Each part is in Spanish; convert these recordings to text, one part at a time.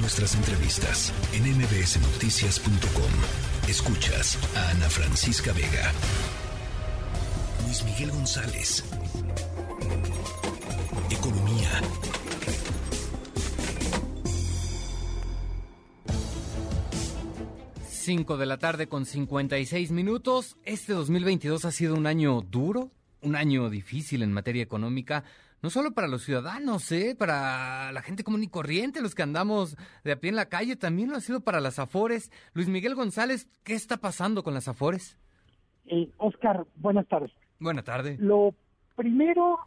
Nuestras entrevistas en mbsnoticias.com. Escuchas a Ana Francisca Vega. Luis Miguel González. Economía. Cinco de la tarde con 56 minutos. Este 2022 ha sido un año duro, un año difícil en materia económica no solo para los ciudadanos, ¿eh? para la gente común y corriente, los que andamos de a pie en la calle, también lo ha sido para las Afores. Luis Miguel González, ¿qué está pasando con las Afores? Eh, Oscar, buenas tardes. Buenas tardes. Lo primero,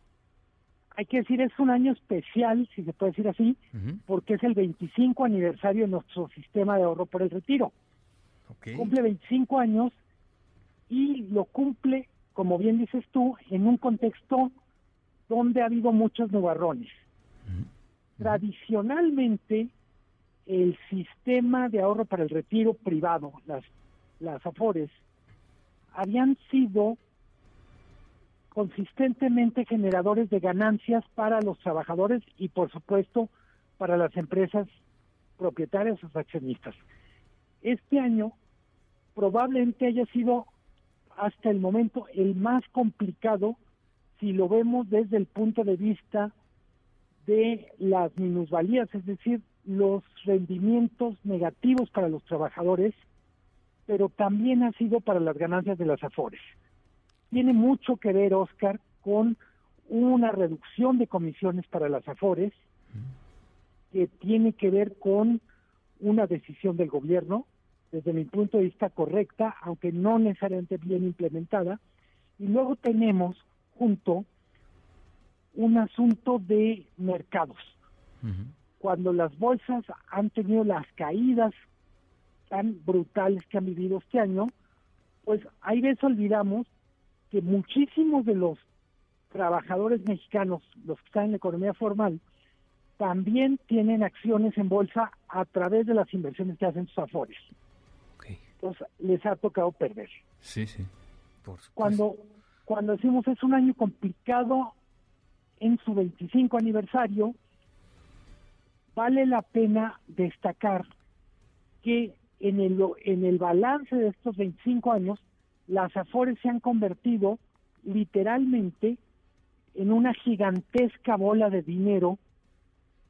hay que decir, es un año especial, si se puede decir así, porque es el 25 aniversario de nuestro sistema de ahorro por el retiro. Cumple 25 años y lo cumple, como bien dices tú, en un contexto donde ha habido muchos nubarrones. Tradicionalmente, el sistema de ahorro para el retiro privado, las, las AFORES, habían sido consistentemente generadores de ganancias para los trabajadores y, por supuesto, para las empresas propietarias o accionistas. Este año probablemente haya sido hasta el momento el más complicado si lo vemos desde el punto de vista de las minusvalías, es decir, los rendimientos negativos para los trabajadores, pero también ha sido para las ganancias de las AFORES. Tiene mucho que ver, Oscar, con una reducción de comisiones para las AFORES, que tiene que ver con una decisión del gobierno, desde mi punto de vista correcta, aunque no necesariamente bien implementada, y luego tenemos junto un asunto de mercados. Cuando las bolsas han tenido las caídas tan brutales que han vivido este año, pues ahí veces olvidamos que muchísimos de los trabajadores mexicanos, los que están en la economía formal, también tienen acciones en bolsa a través de las inversiones que hacen sus afores. Entonces les ha tocado perder. Sí, sí. Cuando cuando decimos es un año complicado en su 25 aniversario, vale la pena destacar que en el, en el balance de estos 25 años, las Afores se han convertido literalmente en una gigantesca bola de dinero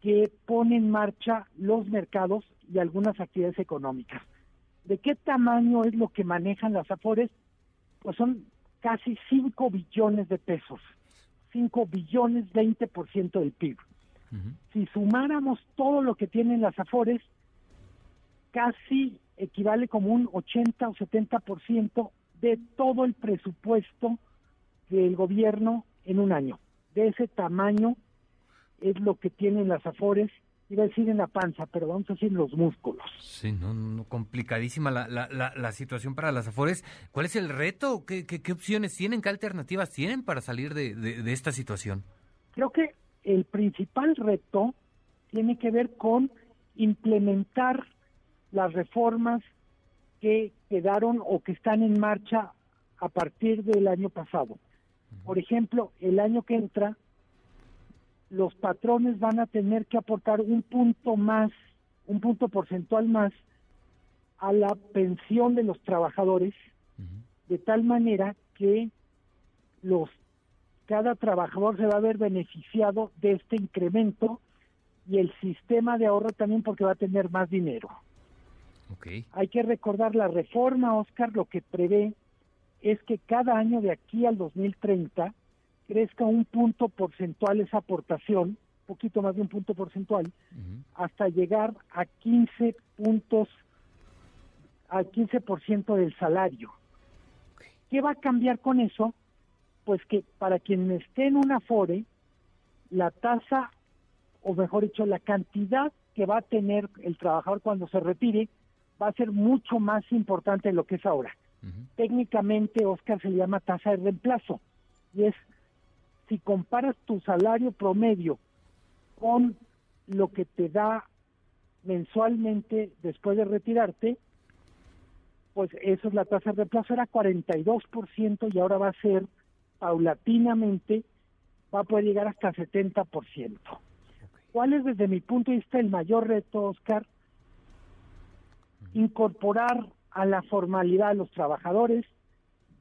que pone en marcha los mercados y algunas actividades económicas. ¿De qué tamaño es lo que manejan las Afores? Pues son casi 5 billones de pesos, 5 billones 20% del PIB. Si sumáramos todo lo que tienen las Afores, casi equivale como un 80 o 70% de todo el presupuesto del gobierno en un año. De ese tamaño es lo que tienen las Afores iba a decir en la panza, pero vamos a decir en los músculos. Sí, no, no complicadísima la, la, la, situación para las Afores. ¿Cuál es el reto? ¿Qué, qué, opciones tienen? ¿Qué alternativas tienen para salir de, de, esta situación? Creo que el principal reto tiene que ver con implementar las reformas que quedaron o que están en marcha a partir del año pasado. Por ejemplo, el año que entra los patrones van a tener que aportar un punto más, un punto porcentual más a la pensión de los trabajadores, de tal manera que los cada trabajador se va a ver beneficiado de este incremento y el sistema de ahorro también porque va a tener más dinero. Hay que recordar la reforma, Oscar, lo que prevé es que cada año de aquí al 2030 crezca un punto porcentual esa aportación, poquito más de un punto porcentual, hasta llegar a 15 puntos, al 15% del salario. ¿Qué va a cambiar con eso? Pues que para quien esté en una FORE, la tasa, o mejor dicho, la cantidad que va a tener el trabajador cuando se retire, va a ser mucho más importante de lo que es ahora. Técnicamente, Oscar se le llama tasa de reemplazo, y es si comparas tu salario promedio con lo que te da mensualmente después de retirarte, pues eso es la tasa de reemplazo, era 42% y ahora va a ser paulatinamente, va a poder llegar hasta 70%. ¿Cuál es desde mi punto de vista el mayor reto, Oscar? Incorporar a la formalidad a los trabajadores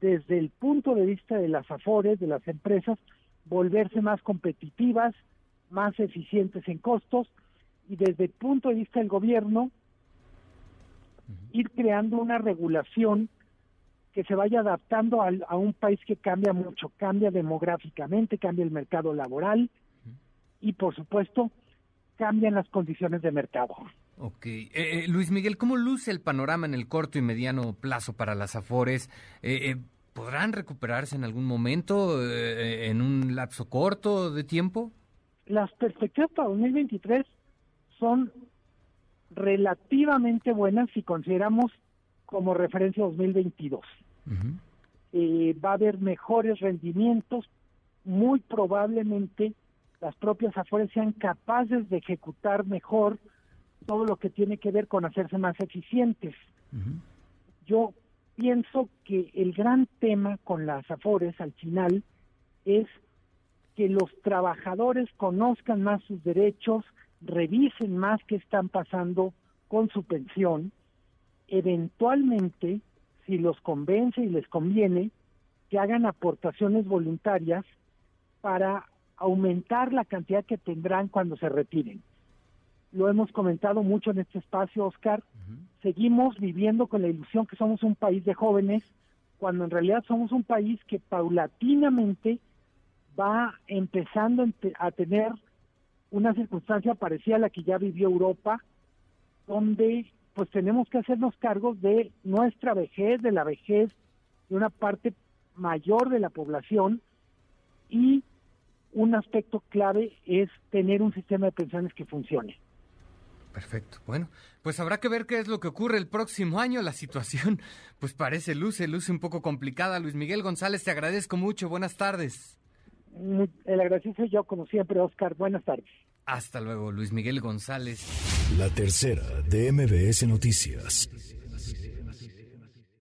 desde el punto de vista de las afores, de las empresas, volverse más competitivas, más eficientes en costos y desde el punto de vista del gobierno ir creando una regulación que se vaya adaptando a, un país que cambia mucho, cambia demográficamente, cambia el mercado laboral y por supuesto cambian las condiciones de mercado. Ok. Eh, eh, Luis Miguel, ¿cómo luce el panorama en el corto y mediano plazo para las Afores? Eh, ¿Podrán recuperarse en algún momento, en un lapso corto de tiempo? Las perspectivas para 2023 son relativamente buenas si consideramos como referencia 2022. Eh, va a haber mejores rendimientos, muy probablemente las propias Afores sean capaces de ejecutar mejor todo lo que tiene que ver con hacerse más eficientes. Yo pienso que el gran tema con las Afores al final es que los trabajadores conozcan más sus derechos, revisen más qué están pasando con su pensión, eventualmente, si los convence y les conviene, que hagan aportaciones voluntarias para aumentar la cantidad que tendrán cuando se retiren. Lo hemos comentado mucho en este espacio, Oscar. Seguimos viviendo con la ilusión que somos un país de jóvenes, cuando en realidad somos un país que paulatinamente va empezando a tener una circunstancia parecida a la que ya vivió Europa, donde pues tenemos que hacernos cargos de nuestra vejez, de la vejez de una parte mayor de la población y un aspecto clave es tener un sistema de pensiones que funcione. Perfecto. Bueno, pues habrá que ver qué es lo que ocurre el próximo año. La situación, pues parece luce, luce un poco complicada. Luis Miguel González, te agradezco mucho. Buenas tardes. El agradecido yo, como siempre, Oscar. Buenas tardes. Hasta luego, Luis Miguel González. La tercera de MBS Noticias.